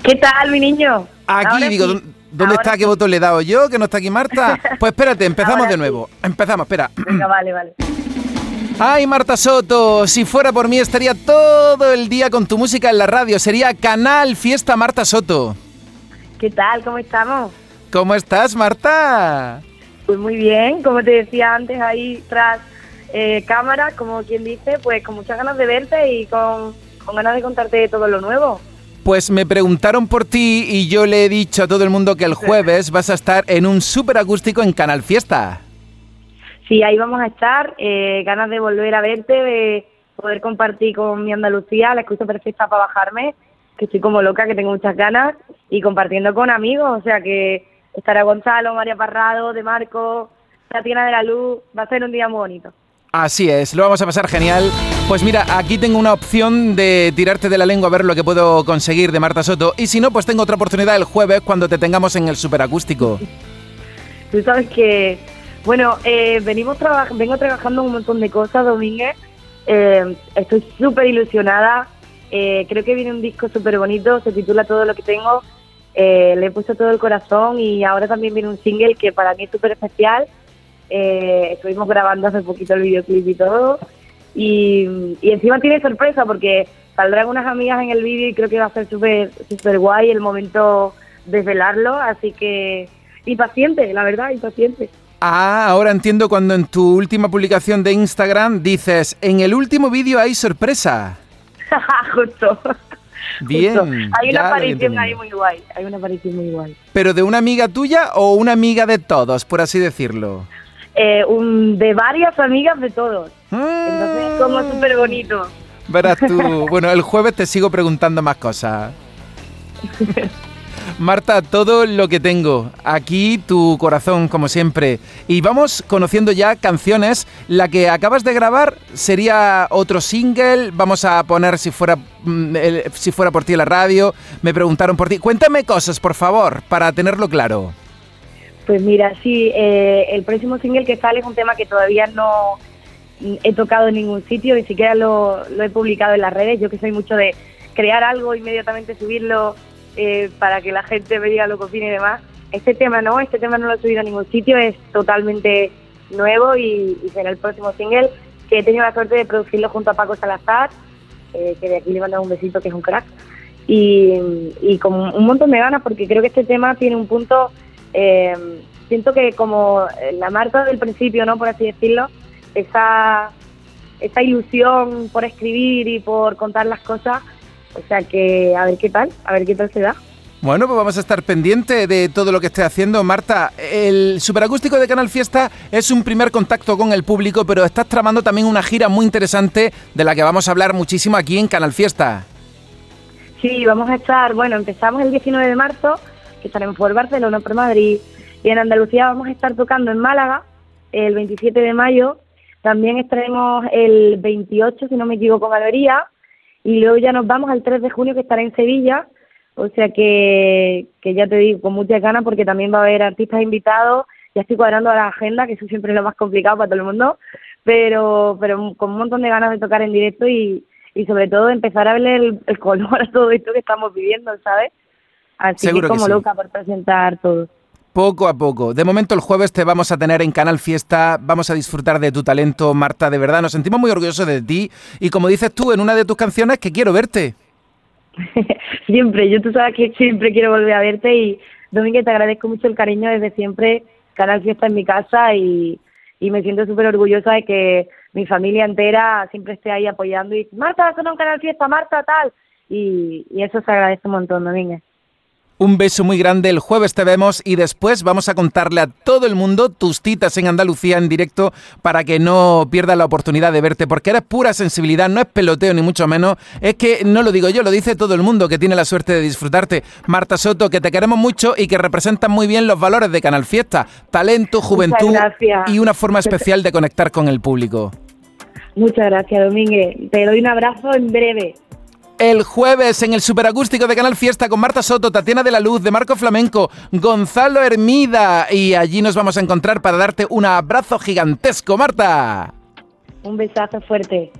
¿Qué tal, mi niño? Aquí, Ahora digo, sí. ¿dó- ¿dónde Ahora está? ¿Qué botón le he dado yo? ¿Que no está aquí Marta? Pues espérate, empezamos Ahora de sí. nuevo. Empezamos, espera. Venga, vale, vale. Ay, Marta Soto, si fuera por mí estaría todo el día con tu música en la radio. Sería Canal Fiesta Marta Soto. ¿Qué tal? ¿Cómo estamos? ¿Cómo estás, Marta? Pues muy bien, como te decía antes, ahí tras eh, cámara, como quien dice, pues con muchas ganas de verte y con, con ganas de contarte todo lo nuevo. Pues me preguntaron por ti y yo le he dicho a todo el mundo que el jueves vas a estar en un súper acústico en Canal Fiesta. Sí, ahí vamos a estar, eh, ganas de volver a verte, de poder compartir con mi Andalucía, la excusa perfecta para bajarme, que estoy como loca, que tengo muchas ganas, y compartiendo con amigos, o sea que estará Gonzalo, María Parrado, De Marco, Tatiana de la Luz, va a ser un día muy bonito. Así es, lo vamos a pasar genial. Pues mira, aquí tengo una opción de tirarte de la lengua a ver lo que puedo conseguir de Marta Soto. Y si no, pues tengo otra oportunidad el jueves cuando te tengamos en el superacústico. Tú sabes que, bueno, eh, venimos traba- vengo trabajando un montón de cosas, Domínguez. Eh, estoy súper ilusionada. Eh, creo que viene un disco súper bonito, se titula Todo lo que tengo. Eh, le he puesto todo el corazón y ahora también viene un single que para mí es súper especial. Eh, estuvimos grabando hace poquito el videoclip y todo. Y, y encima tiene sorpresa porque saldrán unas amigas en el vídeo y creo que va a ser súper súper guay el momento de velarlo. Así que impaciente, la verdad, impaciente. Ah, ahora entiendo cuando en tu última publicación de Instagram dices, en el último vídeo hay sorpresa. Justo. Bien, Justo. Hay una aparición ahí muy guay. Hay una aparición muy guay. ¿Pero de una amiga tuya o una amiga de todos, por así decirlo? Eh, un, de varias amigas de todos. Entonces es como súper bonito. Verás tú. Bueno, el jueves te sigo preguntando más cosas. Marta, todo lo que tengo. Aquí tu corazón, como siempre. Y vamos conociendo ya canciones. La que acabas de grabar sería otro single. Vamos a poner si fuera, mm, si fuera por ti la radio. Me preguntaron por ti. Cuéntame cosas, por favor, para tenerlo claro. Pues mira, sí, eh, el próximo single que sale es un tema que todavía no he tocado en ningún sitio, ni siquiera lo, he publicado en las redes. Yo que soy mucho de crear algo, inmediatamente subirlo eh, para que la gente me diga lo que opine y demás. Este tema no, este tema no lo he subido a ningún sitio, es totalmente nuevo y, y será el próximo single que he tenido la suerte de producirlo junto a Paco Salazar, eh, que de aquí le mando un besito, que es un crack. Y, y con un montón de ganas porque creo que este tema tiene un punto eh, siento que como la Marta del principio, ¿no? Por así decirlo, esa, esa ilusión por escribir y por contar las cosas, o sea que a ver qué tal, a ver qué tal se da. Bueno, pues vamos a estar pendiente de todo lo que esté haciendo. Marta, el superacústico de Canal Fiesta es un primer contacto con el público, pero estás tramando también una gira muy interesante de la que vamos a hablar muchísimo aquí en Canal Fiesta. Sí, vamos a estar, bueno, empezamos el 19 de marzo, que estaremos por Barcelona, por Madrid, y en Andalucía vamos a estar tocando en Málaga el 27 de mayo, también estaremos el 28, si no me equivoco, en y luego ya nos vamos al 3 de junio, que estará en Sevilla, o sea que, que ya te digo, con muchas ganas, porque también va a haber artistas invitados, ya estoy cuadrando la agenda, que eso siempre es lo más complicado para todo el mundo, pero, pero con un montón de ganas de tocar en directo y, y sobre todo empezar a verle el, el color a todo esto que estamos viviendo, ¿sabes? Así Seguro que que como sí. loca por presentar todo. Poco a poco. De momento el jueves te vamos a tener en Canal Fiesta, vamos a disfrutar de tu talento, Marta, de verdad. Nos sentimos muy orgullosos de ti y como dices tú en una de tus canciones, que quiero verte. siempre, yo tú sabes que siempre quiero volver a verte y Domínguez te agradezco mucho el cariño desde siempre, Canal Fiesta en mi casa y, y me siento súper orgullosa de que mi familia entera siempre esté ahí apoyando y Marta, suena un Canal Fiesta, Marta, tal. Y, y eso se agradece un montón, Domínguez. Un beso muy grande, el jueves te vemos y después vamos a contarle a todo el mundo tus citas en Andalucía en directo para que no pierdas la oportunidad de verte, porque eres pura sensibilidad, no es peloteo ni mucho menos, es que no lo digo yo, lo dice todo el mundo que tiene la suerte de disfrutarte. Marta Soto, que te queremos mucho y que representas muy bien los valores de Canal Fiesta, talento, juventud y una forma especial de conectar con el público. Muchas gracias, Domínguez. Te doy un abrazo en breve. El jueves en el superacústico de Canal Fiesta con Marta Soto, Tatiana de la Luz, de Marco Flamenco, Gonzalo Hermida y allí nos vamos a encontrar para darte un abrazo gigantesco, Marta. Un besazo fuerte.